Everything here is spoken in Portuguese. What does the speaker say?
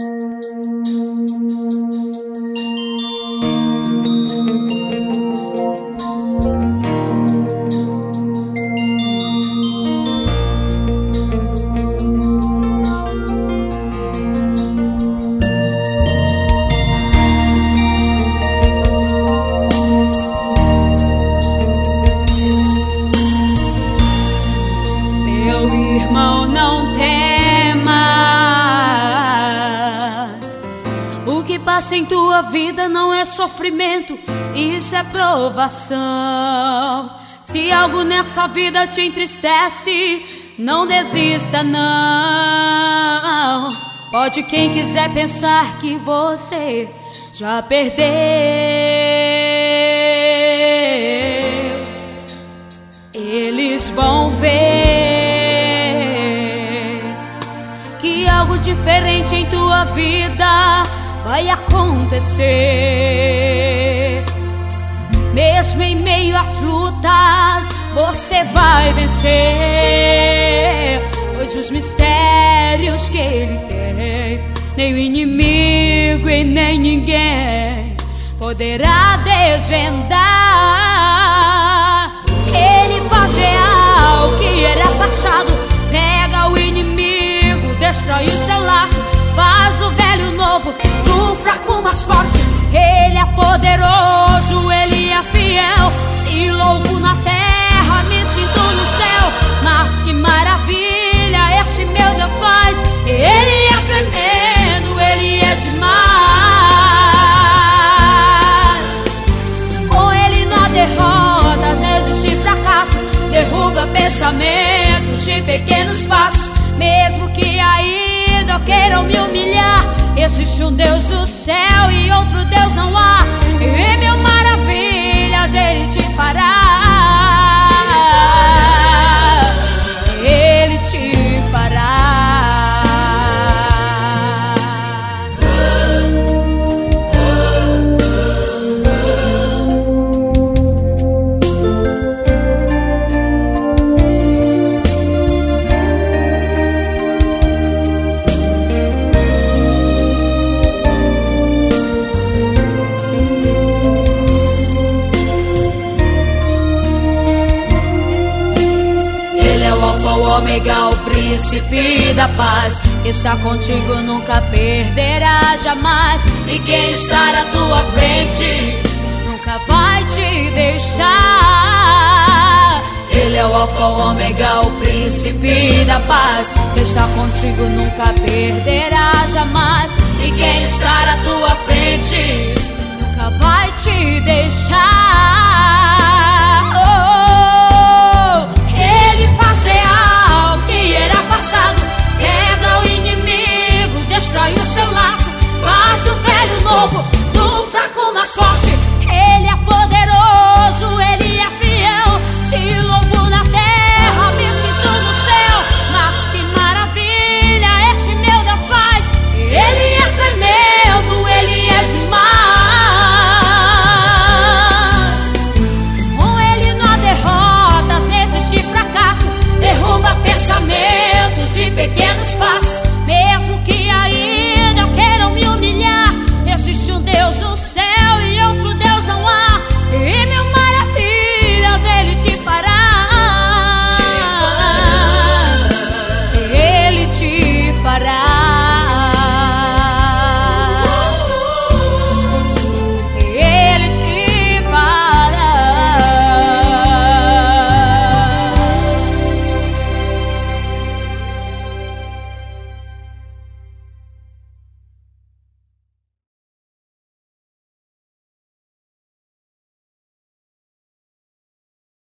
Meu irmão não tem. Passa em tua vida não é sofrimento, isso é provação. Se algo nessa vida te entristece, não desista, não. Pode quem quiser pensar que você já perdeu. Eles vão ver que algo diferente em tua vida vai acontecer. Mesmo em meio às lutas, você vai vencer. Pois os mistérios que ele tem, nem o inimigo e nem ninguém poderá desvendar. De pequenos passos. Mesmo que ainda queiram me humilhar. Existe um Deus do céu e outro Deus não há. Ômega, o príncipe da paz, que está contigo, nunca perderá jamais. E quem está à tua frente nunca vai te deixar. Ele é o Alfa, o Ômega, o príncipe da paz, que está contigo, nunca perderá jamais. E quem está à tua frente nunca vai te deixar.